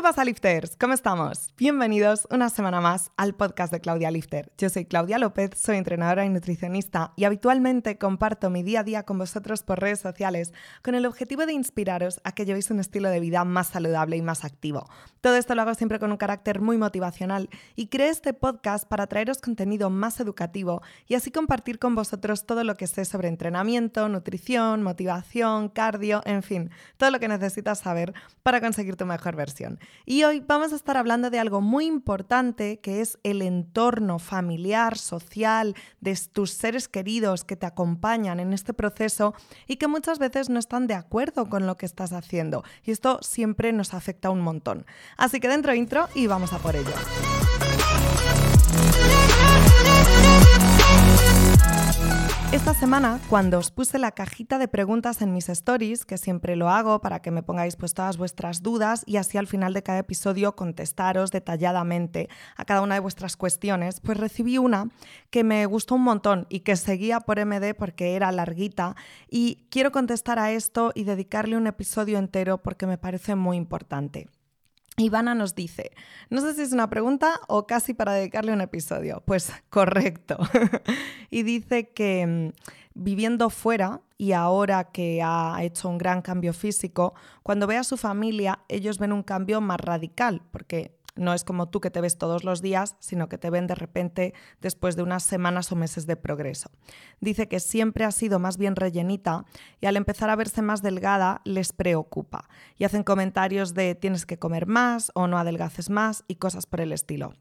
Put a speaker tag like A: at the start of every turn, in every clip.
A: ¿Qué pasa, lifters? ¿Cómo estamos? Bienvenidos una semana más al podcast de Claudia Lifter. Yo soy Claudia López, soy entrenadora y nutricionista y habitualmente comparto mi día a día con vosotros por redes sociales con el objetivo de inspiraros a que llevéis un estilo de vida más saludable y más activo. Todo esto lo hago siempre con un carácter muy motivacional y creé este podcast para traeros contenido más educativo y así compartir con vosotros todo lo que sé sobre entrenamiento, nutrición, motivación, cardio, en fin, todo lo que necesitas saber para conseguir tu mejor versión. Y hoy vamos a estar hablando de algo muy importante que es el entorno familiar, social, de tus seres queridos que te acompañan en este proceso y que muchas veces no están de acuerdo con lo que estás haciendo. Y esto siempre nos afecta un montón. Así que dentro intro y vamos a por ello. Esta semana, cuando os puse la cajita de preguntas en mis stories, que siempre lo hago para que me pongáis pues todas vuestras dudas y así al final de cada episodio contestaros detalladamente a cada una de vuestras cuestiones, pues recibí una que me gustó un montón y que seguía por MD porque era larguita y quiero contestar a esto y dedicarle un episodio entero porque me parece muy importante. Ivana nos dice, no sé si es una pregunta o casi para dedicarle un episodio. Pues correcto. y dice que mm, viviendo fuera y ahora que ha hecho un gran cambio físico, cuando ve a su familia, ellos ven un cambio más radical, porque no es como tú que te ves todos los días, sino que te ven de repente después de unas semanas o meses de progreso. Dice que siempre ha sido más bien rellenita y al empezar a verse más delgada les preocupa y hacen comentarios de tienes que comer más o no adelgaces más y cosas por el estilo.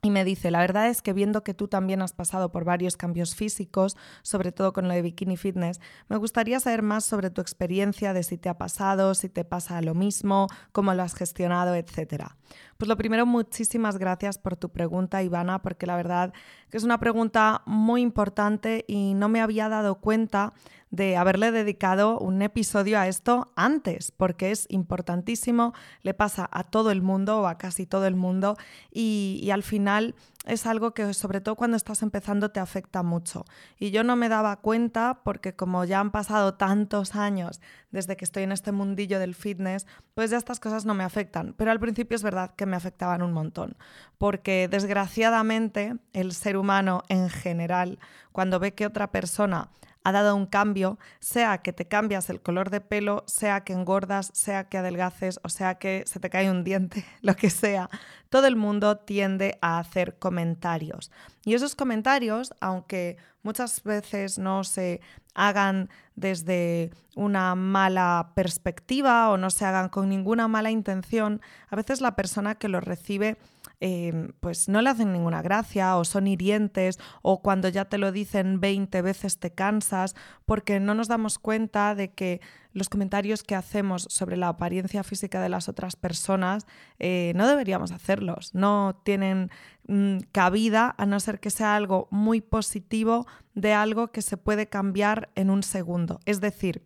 A: Y me dice, la verdad es que viendo que tú también has pasado por varios cambios físicos, sobre todo con lo de Bikini Fitness, me gustaría saber más sobre tu experiencia, de si te ha pasado, si te pasa lo mismo, cómo lo has gestionado, etc. Pues lo primero, muchísimas gracias por tu pregunta, Ivana, porque la verdad que es una pregunta muy importante y no me había dado cuenta de haberle dedicado un episodio a esto antes, porque es importantísimo, le pasa a todo el mundo o a casi todo el mundo y, al final es algo que sobre todo cuando estás empezando te afecta mucho. Y yo no me daba cuenta porque como ya han pasado tantos años desde que estoy en este mundillo del fitness, pues ya estas cosas no me afectan. Pero al principio es verdad que me afectaban un montón, porque desgraciadamente el ser humano en general, cuando ve que otra persona ha dado un cambio, sea que te cambias el color de pelo, sea que engordas, sea que adelgaces o sea que se te cae un diente, lo que sea, todo el mundo tiende a hacer comentarios. Y esos comentarios, aunque muchas veces no se hagan desde una mala perspectiva o no se hagan con ninguna mala intención, a veces la persona que los recibe Em, pues no le hacen ninguna gracia o son hirientes o cuando ya te lo dicen 20 veces te cansas porque no nos damos cuenta de que los comentarios que hacemos sobre la apariencia física de las otras personas eh, no deberíamos hacerlos, no tienen mm, cabida a no ser que sea algo muy positivo de algo que se puede cambiar en un segundo. Es decir,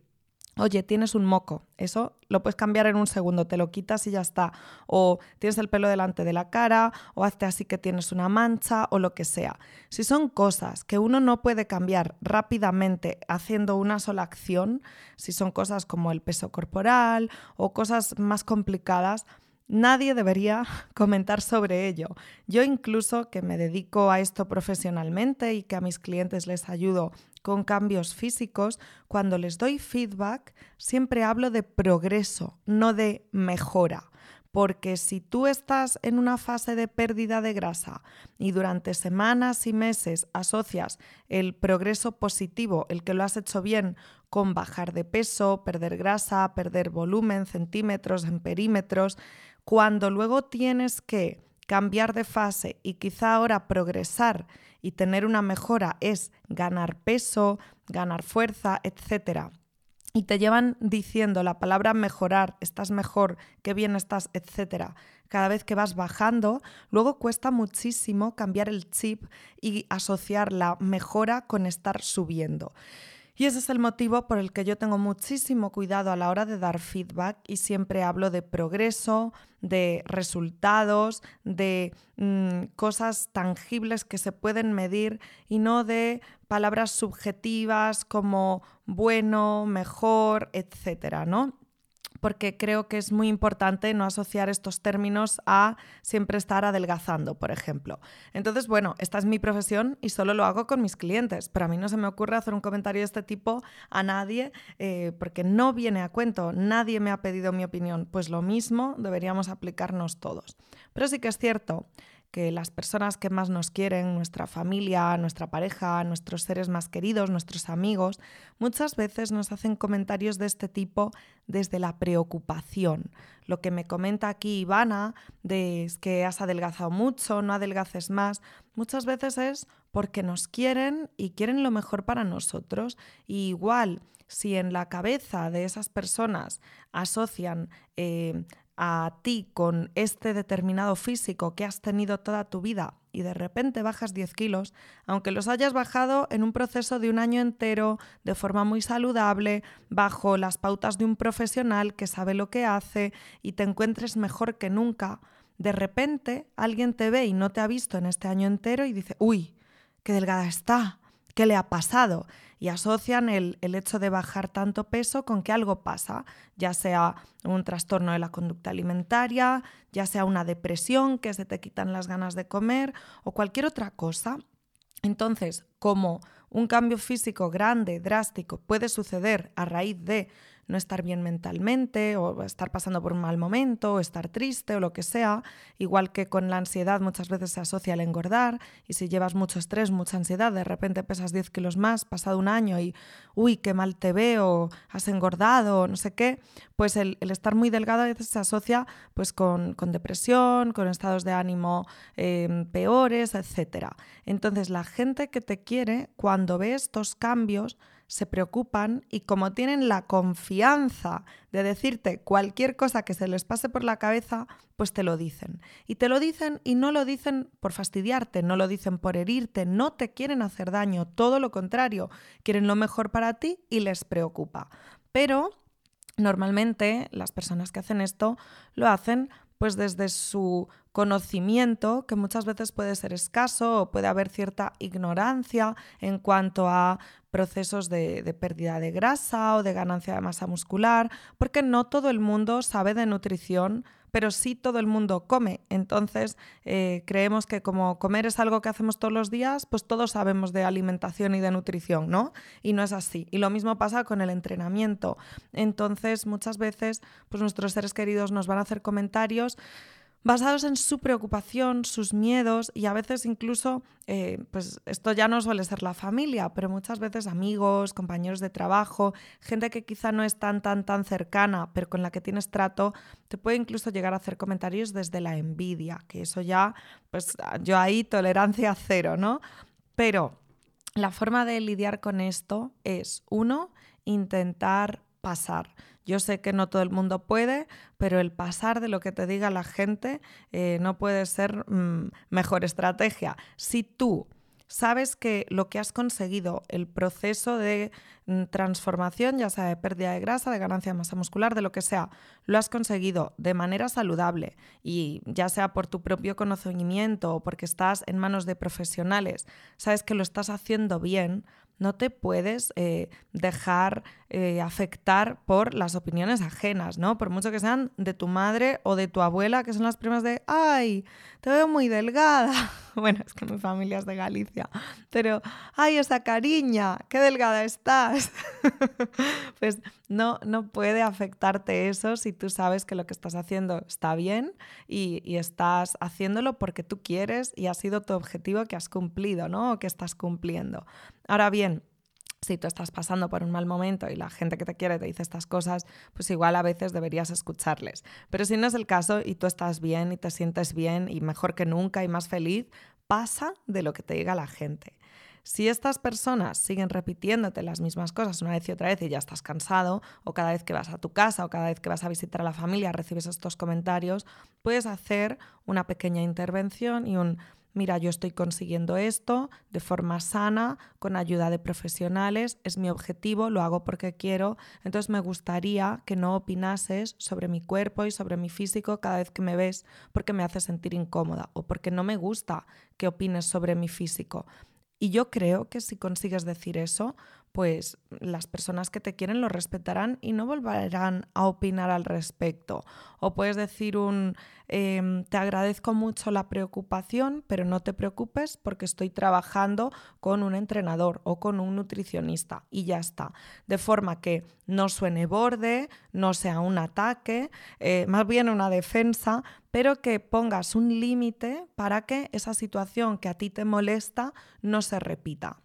A: Oye, tienes un moco, eso lo puedes cambiar en un segundo, te lo quitas y ya está. O tienes el pelo delante de la cara, o hazte así que tienes una mancha, o lo que sea. Si son cosas que uno no puede cambiar rápidamente haciendo una sola acción, si son cosas como el peso corporal o cosas más complicadas, Nadie debería comentar sobre ello. Yo incluso que me dedico a esto profesionalmente y que a mis clientes les ayudo con cambios físicos, cuando les doy feedback, siempre hablo de progreso, no de mejora. Porque si tú estás en una fase de pérdida de grasa y durante semanas y meses asocias el progreso positivo, el que lo has hecho bien, con bajar de peso, perder grasa, perder volumen, centímetros en perímetros, cuando luego tienes que cambiar de fase y quizá ahora progresar y tener una mejora es ganar peso, ganar fuerza, etc. Y te llevan diciendo la palabra mejorar, estás mejor, qué bien estás, etc. Cada vez que vas bajando, luego cuesta muchísimo cambiar el chip y asociar la mejora con estar subiendo. Y ese es el motivo por el que yo tengo muchísimo cuidado a la hora de dar feedback y siempre hablo de progreso, de resultados, de mm, cosas tangibles que se pueden medir y no de palabras subjetivas como bueno, mejor, etcétera, ¿no? Porque creo que es muy importante no asociar estos términos a siempre estar adelgazando, por ejemplo. Entonces, bueno, esta es mi profesión y solo lo hago con mis clientes, pero a mí no se me ocurre hacer un comentario de este tipo a nadie eh, porque no viene a cuento, nadie me ha pedido mi opinión, pues lo mismo deberíamos aplicarnos todos. Pero sí que es cierto que las personas que más nos quieren, nuestra familia, nuestra pareja, nuestros seres más queridos, nuestros amigos, muchas veces nos hacen comentarios de este tipo desde la preocupación. Lo que me comenta aquí Ivana de es que has adelgazado mucho, no adelgaces más, muchas veces es porque nos quieren y quieren lo mejor para nosotros. Y igual, si en la cabeza de esas personas asocian eh, a ti con este determinado físico que has tenido toda tu vida y de repente bajas 10 kilos, aunque los hayas bajado en un proceso de un año entero, de forma muy saludable, bajo las pautas de un profesional que sabe lo que hace y te encuentres mejor que nunca, de repente alguien te ve y no te ha visto en este año entero y dice, uy, qué delgada está, qué le ha pasado y asocian el, hecho de bajar tanto peso con que algo pasa, ya sea un trastorno de la conducta alimentaria, ya sea una depresión, que se te quitan las ganas de comer o cualquier otra cosa. Entonces, como un cambio físico grande, drástico, puede suceder a raíz de no estar bien mentalmente o estar pasando por un mal momento o estar triste o lo que sea, igual que con la ansiedad muchas veces se asocia al engordar y si llevas mucho estrés, mucha ansiedad, de repente pesas 10 kilos más, pasado un año y, uy, qué mal te veo, has engordado, no sé qué, pues el, estar muy delgado a veces se asocia pues con, depresión, con estados de ánimo em, peores, etc. Entonces la gente que te quiere, cuando ve estos cambios, se preocupan y como tienen la confianza de decirte cualquier cosa que se les pase por la cabeza, pues te lo dicen. Y te lo dicen y no lo dicen por fastidiarte, no lo dicen por herirte, no te quieren hacer daño, todo lo contrario, quieren lo mejor para ti y les preocupa. Pero normalmente las personas que hacen esto lo hacen pues desde su conocimiento, que muchas veces puede ser escaso o puede haber cierta ignorancia en cuanto a procesos de, pérdida de grasa o de ganancia de masa muscular, porque no todo el mundo sabe de nutrición, pero sí todo el mundo come. Entonces, eh, creemos que como comer es algo que hacemos todos los días, pues todos sabemos de alimentación y de nutrición, ¿no? Y no es así. Y lo mismo pasa con el entrenamiento. Entonces, muchas veces, pues nuestros seres queridos nos van a hacer comentarios basados en su preocupación, sus miedos y a veces incluso, eh, pues esto ya no suele ser la familia, pero muchas veces amigos, compañeros de trabajo, gente que quizá no es tan, tan, tan cercana, pero con la que tienes trato, te puede incluso llegar a hacer comentarios desde la envidia, que eso ya, pues yo ahí tolerancia cero, ¿no? Pero la forma de lidiar con esto es, uno, intentar pasar. Yo sé que no todo el mundo puede, pero el pasar de lo que te diga la gente eh, no puede ser mm, mejor estrategia. Si tú sabes que lo que has conseguido, el proceso de mm, transformación, ya sea de pérdida de grasa, de ganancia de masa muscular, de lo que sea, lo has conseguido de manera saludable y ya sea por tu propio conocimiento o porque estás en manos de profesionales, sabes que lo estás haciendo bien, no te puedes eh, dejar eh, afectar por las opiniones ajenas, ¿no? Por mucho que sean de tu madre o de tu abuela, que son las primas de, ay, te veo muy delgada. bueno, es que mi familia es de Galicia, pero, ay, esa cariña, qué delgada estás. pues no, no puede afectarte eso si tú sabes que lo que estás haciendo está bien y, y estás haciéndolo porque tú quieres y ha sido tu objetivo que has cumplido, ¿no? O que estás cumpliendo. Ahora bien, si tú estás pasando por un mal momento y la gente que te quiere te dice estas cosas, pues igual a veces deberías escucharles. Pero si no es el caso y tú estás bien y te sientes bien y mejor que nunca y más feliz, pasa de lo que te diga la gente. Si estas personas siguen repitiéndote las mismas cosas una vez y otra vez y ya estás cansado, o cada vez que vas a tu casa o cada vez que vas a visitar a la familia recibes estos comentarios, puedes hacer una pequeña intervención y un mira, yo estoy consiguiendo esto de forma sana, con ayuda de profesionales, es mi objetivo, lo hago porque quiero, entonces me gustaría que no opinases sobre mi cuerpo y sobre mi físico cada vez que me ves porque me hace sentir incómoda o porque no me gusta que opines sobre mi físico. Y yo creo que si consigues decir eso, pues las personas que te quieren lo respetarán y no volverán a opinar al respecto. O puedes decir un, em, te agradezco mucho la preocupación, pero no te preocupes porque estoy trabajando con un entrenador o con un nutricionista y ya está. De forma que no suene borde, no sea un ataque, eh, más bien una defensa, pero que pongas un límite para que esa situación que a ti te molesta no se repita.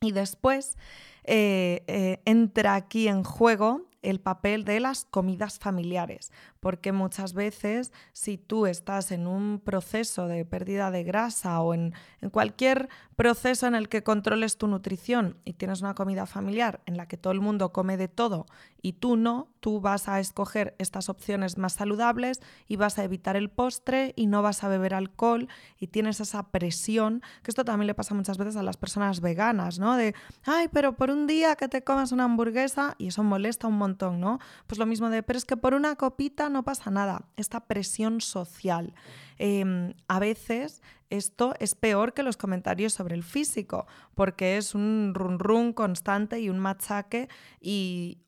A: Y después eh, eh, entra aquí en juego el papel de las comidas familiares, porque muchas veces si tú estás en un proceso de pérdida de grasa o en, cualquier proceso en el que controles tu nutrición y tienes una comida familiar en la que todo el mundo come de todo y tú no, tú vas a escoger estas opciones más saludables y vas a evitar el postre y no vas a beber alcohol y tienes esa presión, que esto también le pasa muchas veces a las personas veganas, ¿no? De, ay, pero por un día que te comas una hamburguesa y eso molesta un montón, ¿no? Pues lo mismo de, pero es que por una copita no pasa nada, esta presión social. Em, a veces esto es peor que los comentarios sobre el físico, porque es un run run constante y un machaque y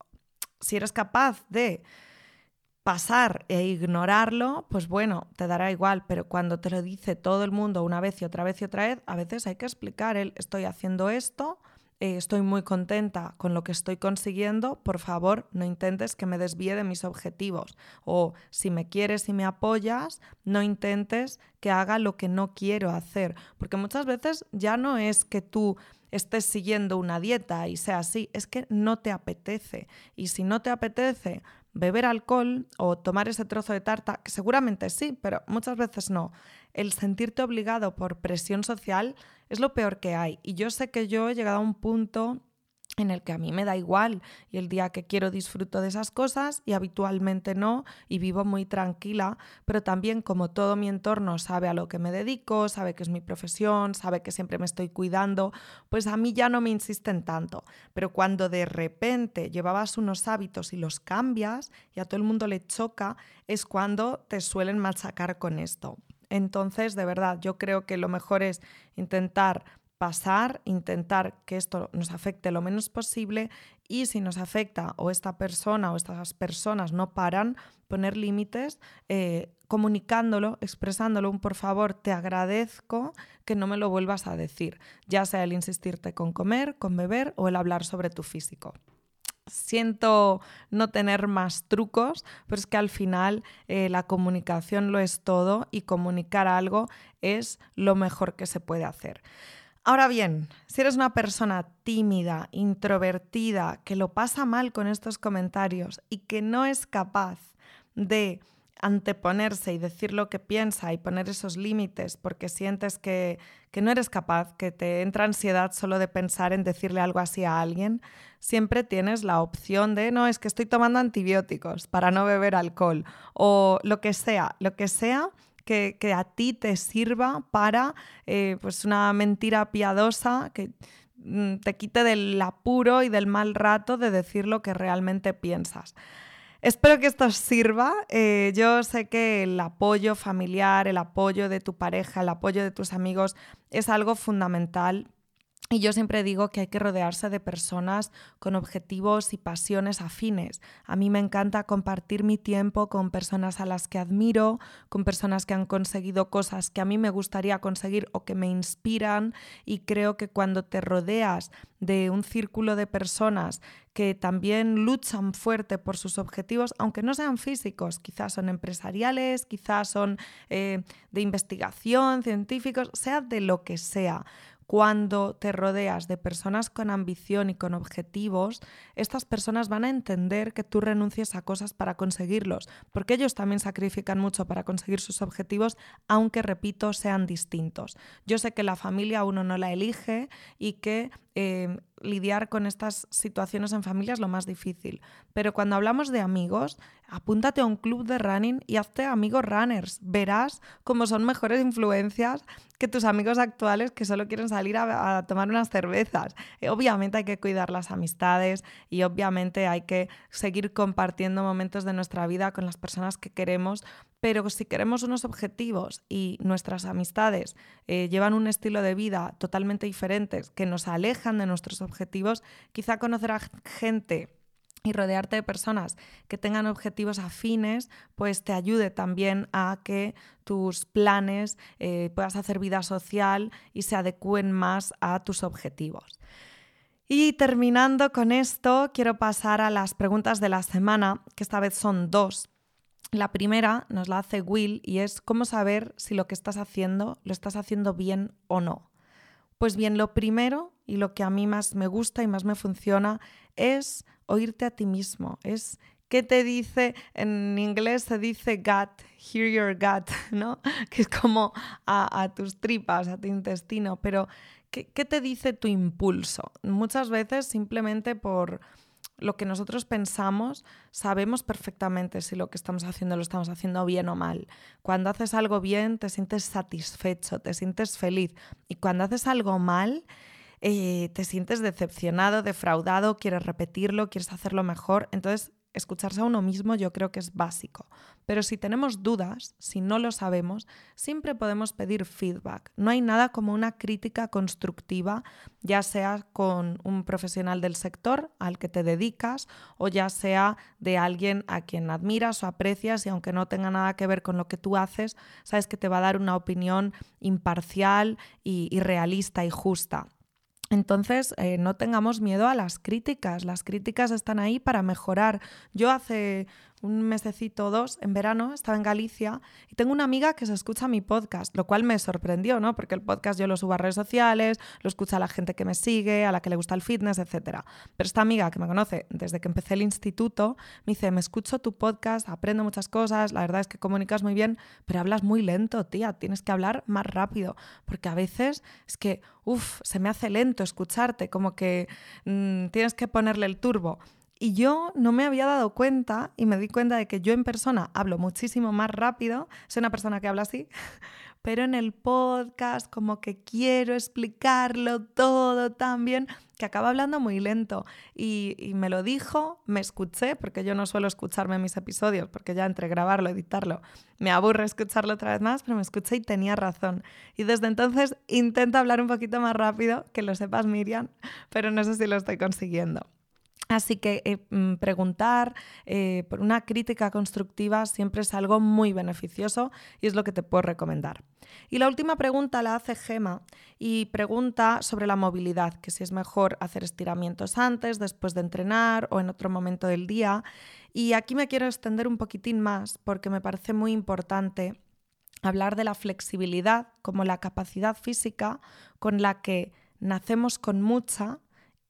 A: si eres capaz de pasar e ignorarlo, pues bueno, te dará igual, pero cuando te lo dice todo el mundo una vez y otra vez y otra vez, a veces hay que explicar el estoy haciendo esto, eh, estoy muy contenta con lo que estoy consiguiendo, por favor no intentes que me desvíe de mis objetivos. O si me quieres y me apoyas, no intentes que haga lo que no quiero hacer. Porque muchas veces ya no es que tú estés siguiendo una dieta y sea así, es que no te apetece. Y si no te apetece beber alcohol o tomar ese trozo de tarta, que seguramente sí, pero muchas veces no, el sentirte obligado por presión social es lo peor que hay. Y yo sé que yo he llegado a un punto en el que a mí me da igual y el día que quiero disfruto de esas cosas y habitualmente no y vivo muy tranquila, pero también como todo mi entorno sabe a lo que me dedico, sabe que es mi profesión, sabe que siempre me estoy cuidando, pues a mí ya no me insisten tanto. Pero cuando de repente llevabas unos hábitos y los cambias y a todo el mundo le choca, es cuando te suelen machacar con esto. Entonces, de verdad, yo creo que lo mejor es intentar pasar, intentar que esto nos afecte lo menos posible y si nos afecta o esta persona o estas personas no paran, poner límites, eh, comunicándolo, expresándolo, un por favor, te agradezco que no me lo vuelvas a decir, ya sea el insistirte con comer, con beber o el hablar sobre tu físico siento no tener más trucos, pero es que al final eh, la comunicación lo es todo y comunicar algo es lo mejor que se puede hacer. Ahora bien, si eres una persona tímida, introvertida, que lo pasa mal con estos comentarios y que no es capaz de anteponerse y decir lo que piensa y poner esos límites porque sientes que, que, no eres capaz, que te entra ansiedad solo de pensar en decirle algo así a alguien, siempre tienes la opción de, no, es que estoy tomando antibióticos para no beber alcohol o lo que sea, lo que sea que, a ti te sirva para eh, pues una mentira piadosa que mm, te quite del apuro y del mal rato de decir lo que realmente piensas. Espero que esto os sirva. Eh, yo sé que el apoyo familiar, el apoyo de tu pareja, el apoyo de tus amigos es algo fundamental y yo siempre digo que hay que rodearse de personas con objetivos y pasiones afines. A mí me encanta compartir mi tiempo con personas a las que admiro, con personas que han conseguido cosas que a mí me gustaría conseguir o que me inspiran y creo que cuando te rodeas de un círculo de personas que también luchan fuerte por sus objetivos, aunque no sean físicos, quizás son empresariales, quizás son eh, de investigación, científicos, sea de lo que sea cuando te rodeas de personas con ambición y con objetivos, estas personas van a entender que tú renuncies a cosas para conseguirlos, porque ellos también sacrifican mucho para conseguir sus objetivos, aunque, repito, sean distintos. Yo sé que la familia uno no la elige y que eh, lidiar con estas situaciones en familia es lo más difícil. Pero cuando hablamos de amigos, apúntate a un club de running y hazte amigos runners. Verás cómo son mejores influencias que tus amigos actuales que solo quieren salir a, tomar unas cervezas. Eh, obviamente hay que cuidar las amistades y obviamente hay que seguir compartiendo momentos de nuestra vida con las personas que queremos, pero si queremos unos objetivos y nuestras amistades eh, llevan un estilo de vida totalmente diferente que nos alejan de nuestros objetivos, quizá conocer a gente y rodearte de personas que tengan objetivos afines, pues te ayude también a que tus planes eh, puedas hacer vida social y se adecúen más a tus objetivos. Y terminando con esto, quiero pasar a las preguntas de la semana, que esta vez son dos. La primera nos la hace Will y es cómo saber si lo que estás haciendo lo estás haciendo bien o no. Pues bien, lo primero y lo que a mí más me gusta y más me funciona es oírte a ti mismo, es qué te dice, en inglés se dice gut, hear your gut, ¿no? Que es como a, tus tripas, a tu intestino, pero ¿qué, ¿qué te dice tu impulso? Muchas veces simplemente por lo que nosotros pensamos, sabemos perfectamente si lo que estamos haciendo lo estamos haciendo bien o mal. Cuando haces algo bien, te sientes satisfecho, te sientes feliz. Y cuando haces algo mal, eh, te sientes decepcionado, defraudado, quieres repetirlo, quieres hacerlo mejor. Entonces, escucharse a uno mismo yo creo que es básico. Pero si tenemos dudas, si no lo sabemos, siempre podemos pedir feedback. No hay nada como una crítica constructiva, ya sea con un profesional del sector al que te dedicas o ya sea de alguien a quien admiras o aprecias y aunque no tenga nada que ver con lo que tú haces, sabes que te va a dar una opinión imparcial y realista y justa. Entonces, eh, no tengamos miedo a las críticas. Las críticas están ahí para mejorar. Yo hace un mesecito o dos, en verano, estaba en Galicia y tengo una amiga que se escucha mi podcast, lo cual me sorprendió, ¿no? Porque el podcast yo lo subo a redes sociales, lo escucha la gente que me sigue, a la que le gusta el fitness, etc. Pero esta amiga que me conoce desde que empecé el instituto, me dice, me escucho tu podcast, aprendo muchas cosas, la verdad es que comunicas muy bien, pero hablas muy lento, tía, tienes que hablar más rápido, porque a veces es que, uff, se me hace lento escucharte, como que mmm, tienes que ponerle el turbo. Y yo no me había dado cuenta y me di cuenta de que yo en persona hablo muchísimo más rápido, soy una persona que habla así, pero en el podcast como que quiero explicarlo todo tan bien que acaba hablando muy lento. Y, me lo dijo, me escuché, porque yo no suelo escucharme mis episodios, porque ya entre grabarlo, editarlo, me aburre escucharlo otra vez más, pero me escuché y tenía razón. Y desde entonces intento hablar un poquito más rápido, que lo sepas Miriam, pero no sé si lo estoy consiguiendo. Así que eh, mm, preguntar eh, por una crítica constructiva siempre es algo muy beneficioso y es lo que te puedo recomendar. Y la última pregunta la hace Gema y pregunta sobre la movilidad, que si es mejor hacer estiramientos antes, después de entrenar o en otro momento del día. Y aquí me quiero extender un poquitín más porque me parece muy importante hablar de la flexibilidad como la capacidad física con la que nacemos con mucha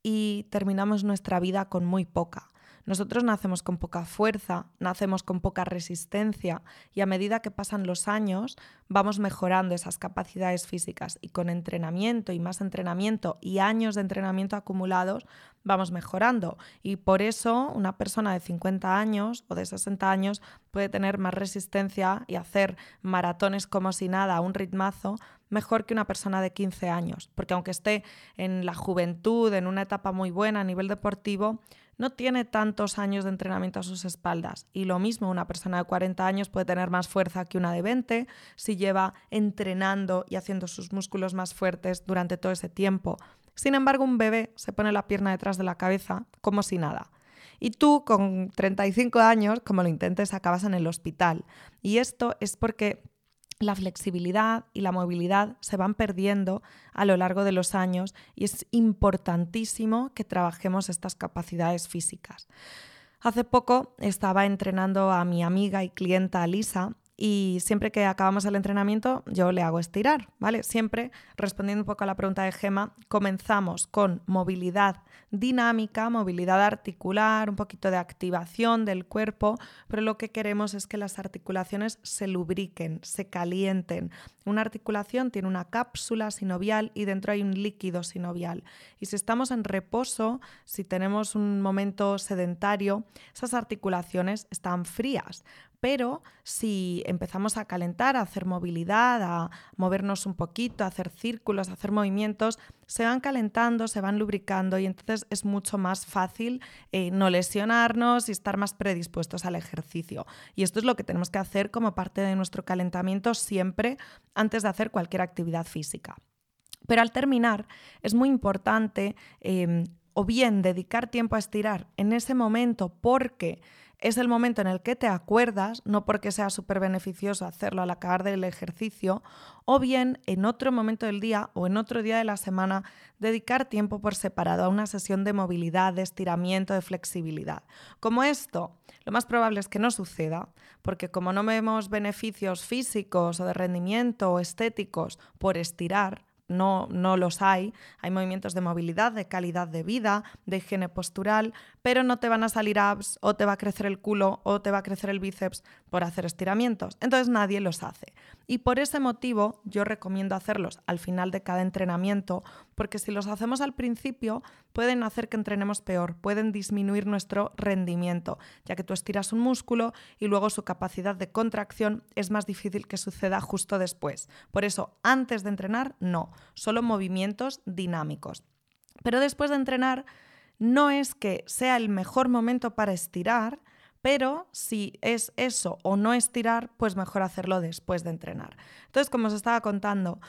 A: y terminamos nuestra vida con muy poca. Nosotros nacemos con poca fuerza, nacemos con poca resistencia y a medida que pasan los años vamos mejorando esas capacidades físicas y con entrenamiento y más entrenamiento y años de entrenamiento acumulados vamos mejorando. Y por eso una persona de 50 años o de 60 años puede tener más resistencia y hacer maratones como si nada un ritmazo mejor que una persona de 15 años, porque aunque esté en la juventud, en una etapa muy buena a nivel deportivo, no tiene tantos años de entrenamiento a sus espaldas. Y lo mismo, una persona de 40 años puede tener más fuerza que una de 20 si lleva entrenando y haciendo sus músculos más fuertes durante todo ese tiempo. Sin embargo, un bebé se pone la pierna detrás de la cabeza como si nada. Y tú, con 35 años, como lo intentes, acabas en el hospital. Y esto es porque la flexibilidad y la movilidad se van perdiendo a lo largo de los años y es importantísimo que trabajemos estas capacidades físicas. Hace poco estaba entrenando a mi amiga y clienta Lisa y siempre que acabamos el entrenamiento yo le hago estirar, ¿vale? Siempre respondiendo un poco a la pregunta de Gema, comenzamos con movilidad dinámica, movilidad articular, un poquito de activación del cuerpo, pero lo que queremos es que las articulaciones se lubriquen, se calienten. Una articulación tiene una cápsula sinovial y dentro hay un líquido sinovial. Y si estamos en reposo, si tenemos un momento sedentario, esas articulaciones están frías pero si empezamos a calentar, a hacer movilidad, a movernos un poquito, a hacer círculos, a hacer movimientos, se van calentando, se van lubricando y entonces es mucho más fácil eh, no lesionarnos y estar más predispuestos al ejercicio. Y esto es lo que tenemos que hacer como parte de nuestro calentamiento siempre antes de hacer cualquier actividad física. Pero al terminar es muy importante em, o bien dedicar tiempo a estirar en ese momento porque es el momento en el que te acuerdas, no porque sea súper beneficioso hacerlo al acabar del ejercicio, o bien en otro momento del día o en otro día de la semana dedicar tiempo por separado a una sesión de movilidad, de estiramiento, de flexibilidad. Como esto, lo más probable es que no suceda, porque como no vemos beneficios físicos o de rendimiento o estéticos por estirar, no, no los hay. Hay movimientos de movilidad, de calidad de vida, de higiene postural, pero no te van a salir abs o te va a crecer el culo o te va a crecer el bíceps por hacer estiramientos. Entonces nadie los hace. Y por ese motivo yo recomiendo hacerlos al final de cada entrenamiento, porque si los hacemos al principio pueden hacer que entrenemos peor, pueden disminuir nuestro rendimiento, ya que tú estiras un músculo y luego su capacidad de contracción es más difícil que suceda justo después. Por eso, antes de entrenar, no, solo movimientos dinámicos. Pero después de entrenar, no es que sea el mejor momento para estirar, pero si es eso o no estirar, pues mejor hacerlo después de entrenar. Entonces, como os estaba contando,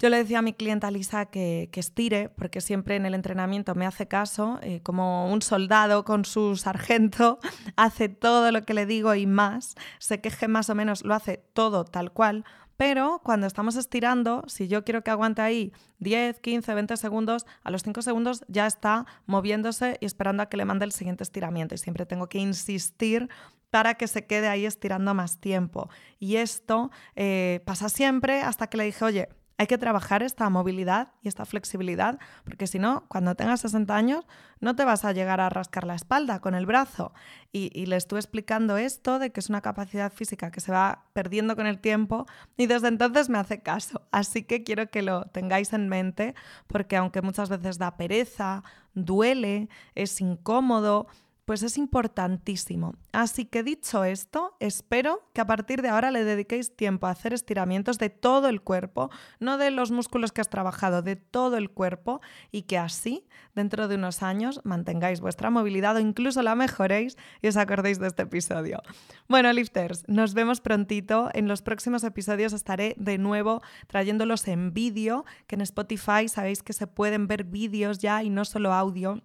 A: yo le decía a mi clienta Lisa que, estire, porque siempre en el entrenamiento me hace caso, eh, como un soldado con su sargento, hace todo lo que le digo y más, se queje más o menos, lo hace todo tal cual, pero cuando estamos estirando, si yo quiero que aguante ahí 10, 15, 20 segundos, a los 5 segundos ya está moviéndose y esperando a que le mande el siguiente estiramiento. Y siempre tengo que insistir para que se quede ahí estirando más tiempo. Y esto eh, pasa siempre hasta que le dije, oye, hay que trabajar esta movilidad y esta flexibilidad, porque si no, cuando tengas 60 años, no te vas a llegar a rascar la espalda con el brazo. Y, le estuve explicando esto de que es una capacidad física que se va perdiendo con el tiempo y desde entonces me hace caso. Así que quiero que lo tengáis en mente, porque aunque muchas veces da pereza, duele, es incómodo, pues es importantísimo. Así que dicho esto, espero que a partir de ahora le dediquéis tiempo a hacer estiramientos de todo el cuerpo, no de los músculos que has trabajado, de todo el cuerpo y que así, dentro de unos años, mantengáis vuestra movilidad o incluso la mejoréis y os acordéis de este episodio. Bueno, lifters, nos vemos prontito. En los próximos episodios estaré de nuevo trayéndolos en vídeo, que en Spotify sabéis que se pueden ver vídeos ya y no solo audio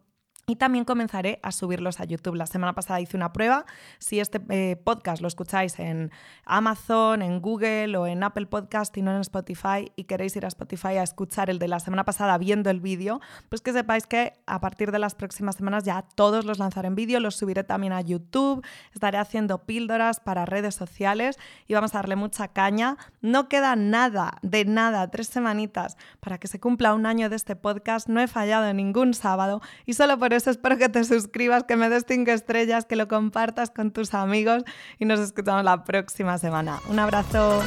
A: y también comenzaré a subirlos a YouTube. La semana pasada hice una prueba. Si este eh, podcast lo escucháis en Amazon, en Google o en Apple Podcast y no en Spotify y queréis ir a Spotify a escuchar el de la semana pasada viendo el vídeo, pues que sepáis que a partir de las próximas semanas ya todos los lanzaré en vídeo, los subiré también a YouTube, estaré haciendo píldoras para redes sociales y vamos a darle mucha caña. No queda nada, de nada, tres semanitas para que se cumpla un año de este podcast. No he fallado ningún sábado y solo por espero que te suscribas, que me des cinco estrellas, que lo compartas con tus amigos y nos escuchamos la próxima semana. Un abrazo.